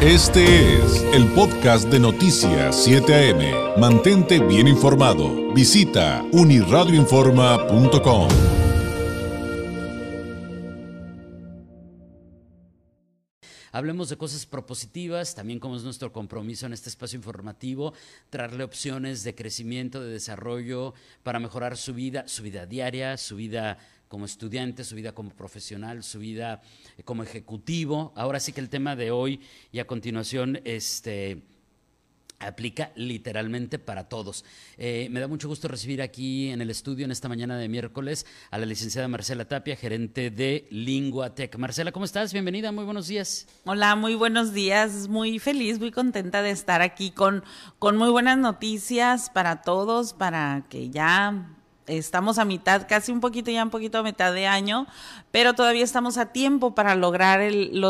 Este es el podcast de Noticias 7 AM. Mantente bien informado. Visita uniradioinforma.com. Hablemos de cosas propositivas, también como es nuestro compromiso en este espacio informativo, traerle opciones de crecimiento, de desarrollo para mejorar su vida, su vida diaria, su vida como estudiante, su vida como profesional, su vida eh, como ejecutivo. Ahora sí que el tema de hoy y a continuación, este aplica literalmente para todos. Eh, me da mucho gusto recibir aquí en el estudio en esta mañana de miércoles a la licenciada Marcela Tapia, gerente de Linguatec. Marcela, ¿cómo estás? Bienvenida, muy buenos días. Hola, muy buenos días. Muy feliz, muy contenta de estar aquí con, con muy buenas noticias para todos, para que ya estamos a mitad, casi un poquito ya un poquito a mitad de año, pero todavía estamos a tiempo para lograr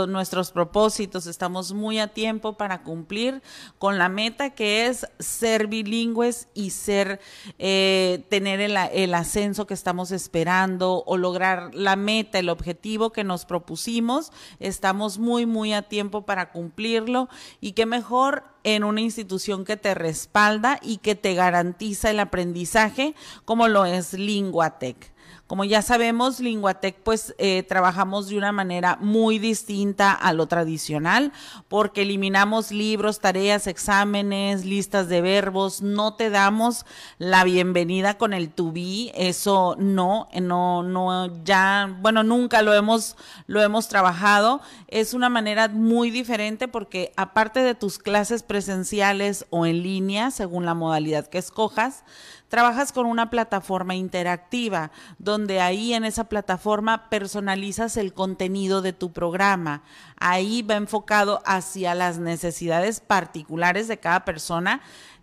nuestros propósitos, estamos muy a tiempo para cumplir con la meta que es ser bilingües y ser, eh, tener el, el ascenso que estamos esperando o lograr la meta, el objetivo que nos propusimos, estamos muy, muy a tiempo para cumplirlo. Y qué mejor en una institución que te respalda y que te garantiza el aprendizaje, como lo es Linguatec. Como ya sabemos, Linguatec pues eh, trabajamos de una manera muy distinta a lo tradicional porque eliminamos libros, tareas, exámenes, listas de verbos, no te damos la bienvenida con el to be, eso no, no, no, ya, bueno, nunca lo hemos, lo hemos trabajado. Es una manera muy diferente porque aparte de tus clases presenciales o en línea, según la modalidad que escojas, trabajas con una plataforma interactiva, donde ahí en esa plataforma personalizas el contenido de tu programa. Ahí va enfocado hacia las necesidades particulares de cada persona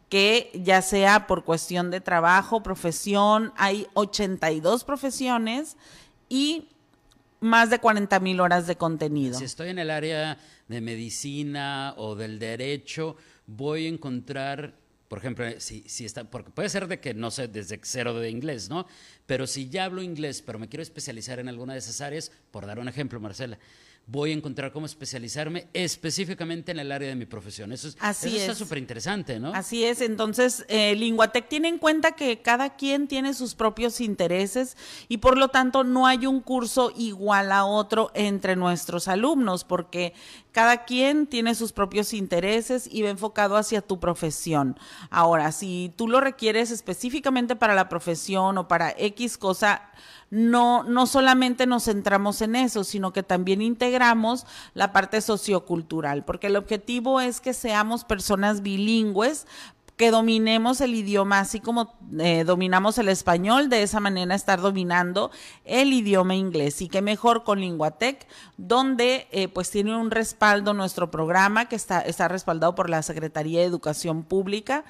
que ya sea por cuestión de trabajo, profesión, hay 82 profesiones y más de 40 mil horas de contenido. Si estoy en el área de medicina o del derecho, voy a encontrar por ejemplo, si, si está, porque puede ser de que no sé desde cero de inglés, ¿no? Pero si ya hablo inglés, pero me quiero especializar en alguna de esas áreas, por dar un ejemplo, Marcela, voy a encontrar cómo especializarme específicamente en el área de mi profesión. Eso, es, Así está súper interesante, ¿no? Así es. Entonces, eh, Linguatec tiene en cuenta que cada quien tiene sus propios intereses y por lo tanto no hay un curso igual a otro entre nuestros alumnos porque cada quien tiene sus propios intereses y va enfocado hacia tu profesión. Ahora, si tú lo requieres específicamente para la profesión o para X cosa, no, no solamente nos centramos en eso, sino que también integramos la parte sociocultural, porque el objetivo es que seamos personas bilingües que dominemos el idioma, así como eh, dominamos el español, de esa manera estar dominando el idioma inglés. Y qué mejor con Linguatec, donde eh, pues tiene un respaldo nuestro programa, que está, está respaldado por la Secretaría de Educación Pública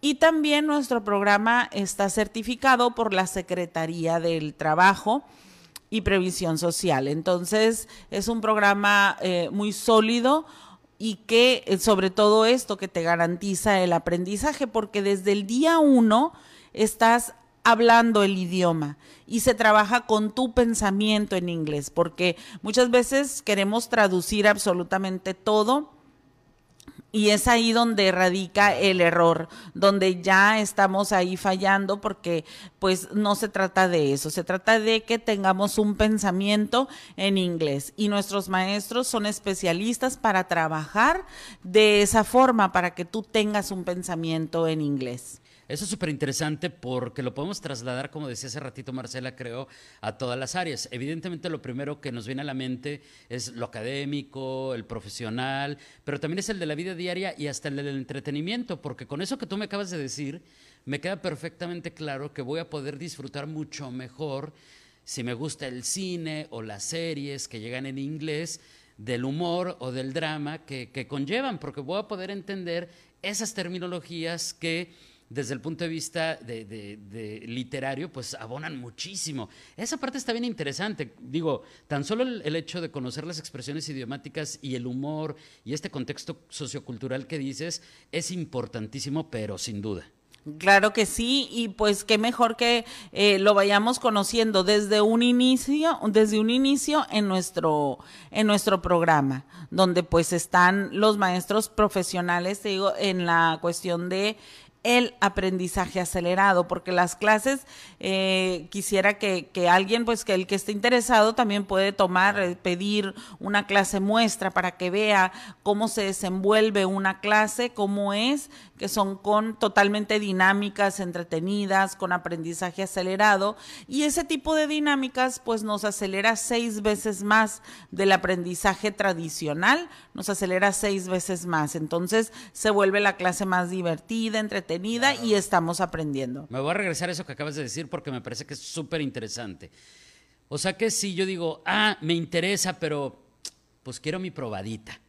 y también nuestro programa está certificado por la Secretaría del Trabajo y Previsión Social. Entonces, es un programa eh, muy sólido y que eh, sobre todo esto que te garantiza el aprendizaje, porque desde el día uno estás hablando el idioma y se trabaja con tu pensamiento en inglés, porque muchas veces queremos traducir absolutamente todo y es ahí donde radica el error, donde ya estamos ahí fallando porque pues no se trata de eso, se trata de que tengamos un pensamiento en inglés y nuestros maestros son especialistas para trabajar de esa forma, para que tú tengas un pensamiento en inglés. Eso es súper interesante porque lo podemos trasladar, como decía hace ratito Marcela, creo, a todas las áreas. Evidentemente lo primero que nos viene a la mente es lo académico, el profesional, pero también es el de la vida diaria y hasta el del entretenimiento, porque con eso que tú me acabas de decir, me queda perfectamente claro que voy a poder disfrutar mucho mejor si me gusta el cine o las series que llegan en inglés, del humor o del drama que, que conllevan, porque voy a poder entender esas terminologías que desde el punto de vista de, literario, pues abonan muchísimo. Esa parte está bien interesante. Digo, tan solo el, hecho de conocer las expresiones idiomáticas y el humor y este contexto sociocultural que dices es importantísimo, pero sin duda. Claro que sí, y pues qué mejor que eh, lo vayamos conociendo desde un inicio, desde un inicio en nuestro, en nuestro programa, donde pues están los maestros profesionales, digo, en la cuestión de el aprendizaje acelerado, porque las clases eh, quisiera que, que, alguien, pues que el que esté interesado también puede tomar, eh, pedir una clase muestra para que vea cómo se desenvuelve una clase, cómo es, que son con totalmente dinámicas, entretenidas, con aprendizaje acelerado, y ese tipo de dinámicas pues nos acelera seis veces más del aprendizaje tradicional, nos acelera seis veces más, entonces se vuelve la clase más divertida, entretenida, y estamos aprendiendo. Me voy a regresar a eso que acabas de decir porque me parece que es súper interesante. O sea que si yo digo, ah, me interesa, pero pues quiero mi probadita.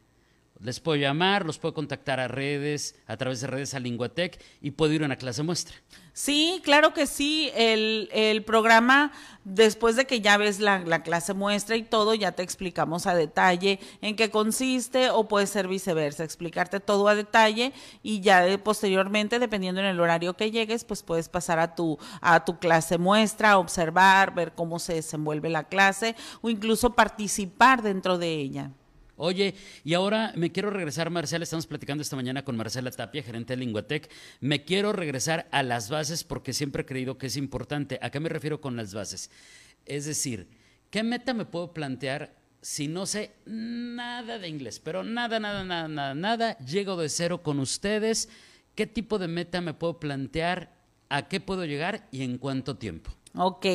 Les puedo llamar, los puedo contactar a redes, a través de redes a Linguatec y puedo ir a una clase muestra. Sí, claro que sí. El, el programa, después de que ya ves la, la, clase muestra y todo, ya te explicamos a detalle en qué consiste o puede ser viceversa, explicarte todo a detalle y ya posteriormente, dependiendo en el horario que llegues, pues puedes pasar a tu, a tu clase muestra, observar, ver cómo se desenvuelve la clase o incluso participar dentro de ella. Oye, y ahora me quiero regresar, Marcela, estamos platicando esta mañana con Marcela Tapia, gerente de Linguatec. Me quiero regresar a las bases porque siempre he creído que es importante. ¿A qué me refiero con las bases? Es decir, ¿qué meta me puedo plantear si no sé nada de inglés? Pero nada, nada, nada, nada, nada. Llego de cero con ustedes. ¿Qué tipo de meta me puedo plantear? ¿A qué puedo llegar y en cuánto tiempo? Ok,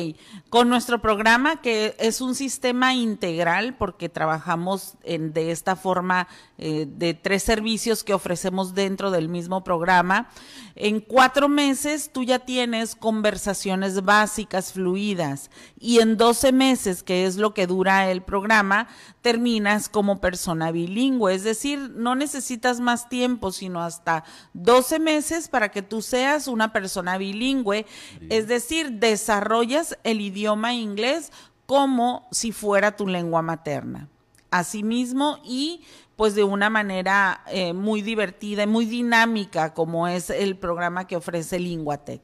con nuestro programa que es un sistema integral porque trabajamos en, de esta forma eh, de tres servicios que ofrecemos dentro del mismo programa, en cuatro meses tú ya tienes conversaciones básicas fluidas y en doce meses, que es lo que dura el programa, terminas como persona bilingüe. Es decir, no necesitas más tiempo, sino hasta doce meses para que tú seas una persona bilingüe. Es decir, desarrollar desarrollas el idioma inglés como si fuera tu lengua materna. Asimismo, y pues de una manera eh, muy divertida y muy dinámica, como es el programa que ofrece Linguatec.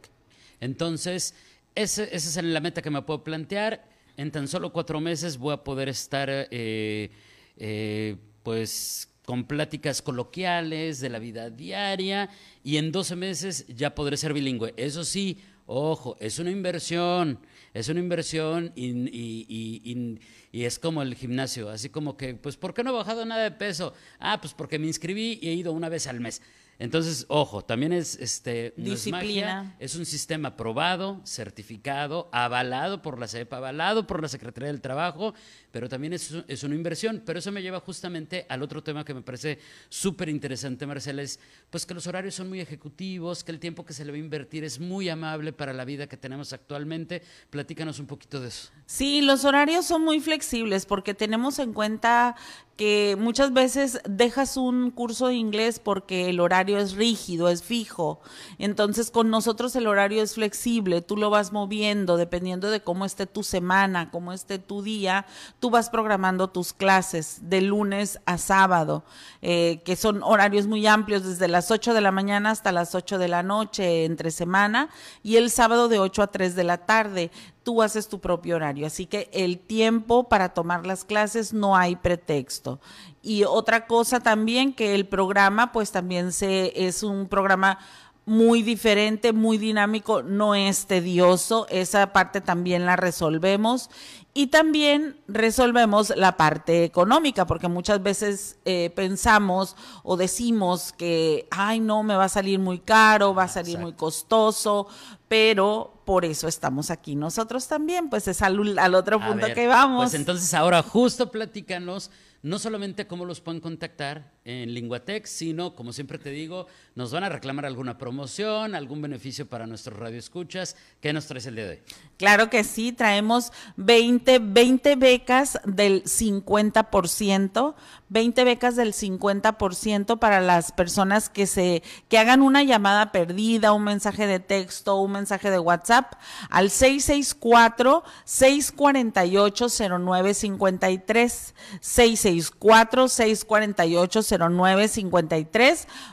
Entonces, esa es la meta que me puedo plantear. En tan solo cuatro meses voy a poder estar, eh, eh, pues, con pláticas coloquiales de la vida diaria y en 12 meses ya podré ser bilingüe. Eso sí, Ojo, es una inversión, es una inversión y, es como el gimnasio, así como que, pues, ¿por qué no he bajado nada de peso? Ah, pues porque me inscribí y he ido una vez al mes. Entonces, ojo, también es este disciplina. Es, un sistema probado, certificado, avalado por la CEPA, avalado por la Secretaría del Trabajo, pero también es, es una inversión. Pero eso me lleva justamente al otro tema que me parece súper interesante, Marcela, es pues que los horarios son muy ejecutivos, que el tiempo que se le va a invertir es muy amable para la vida que tenemos actualmente. Platícanos un poquito de eso. Sí, los horarios son muy flexibles porque tenemos en cuenta que muchas veces dejas un curso de inglés porque el horario es rígido, es fijo. Entonces con nosotros el horario es flexible, tú lo vas moviendo dependiendo de cómo esté tu semana, cómo esté tu día, tú vas programando tus clases de lunes a sábado, eh, que son horarios muy amplios desde las 8 de la mañana hasta las 8 de la noche entre semana y el sábado de 8 a 3 de la tarde tú haces tu propio horario. Así que el tiempo para tomar las clases no hay pretexto. Y otra cosa también que el programa, pues también se, es un programa muy diferente, muy dinámico, no es tedioso, esa parte también la resolvemos y también resolvemos la parte económica, porque muchas veces eh, pensamos o decimos que, ay, no, me va a salir muy caro, va a salir muy costoso, pero por eso estamos aquí nosotros también, pues es al, otro punto que vamos. Pues entonces ahora justo platícanos no solamente cómo los pueden contactar en Linguatec, sino, como siempre te digo, nos van a reclamar alguna promoción, algún beneficio para nuestros radioescuchas. ¿Qué nos traes el día de hoy? Claro que sí, traemos 20, 20 becas del 50%, 20 becas del 50% para las personas que se que hagan una llamada perdida, un mensaje de texto, un mensaje de WhatsApp al 664 648 0953 664 648 0953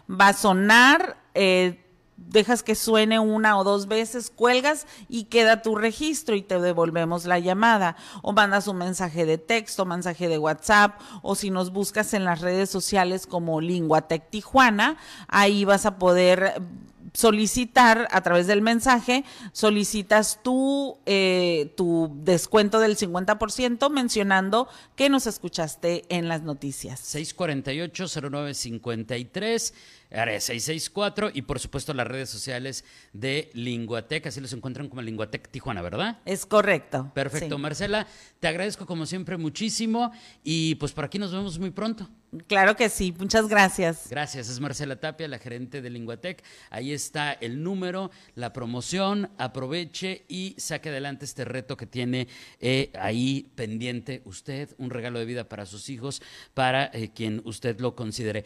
va a sonar eh, dejas que suene una o dos veces, cuelgas y queda tu registro y te devolvemos la llamada. O mandas un mensaje de texto, mensaje de WhatsApp, o si nos buscas en las redes sociales como Linguatec Tijuana, ahí vas a poder solicitar a través del mensaje, solicitas tu, eh, tu descuento del 50% mencionando que nos escuchaste en las noticias. 648-0953 área 664 y por supuesto las redes sociales de Linguatec, así los encuentran como Linguatec Tijuana, ¿verdad? Es correcto. Perfecto, Marcela, te agradezco como siempre muchísimo y pues por aquí nos vemos muy pronto. Claro que sí, muchas gracias. Gracias, es Marcela Tapia, la gerente de Linguatec. Ahí está el número, la promoción, aproveche y saque adelante este reto que tiene eh, ahí pendiente usted, un regalo de vida para sus hijos, para eh, quien usted lo considere.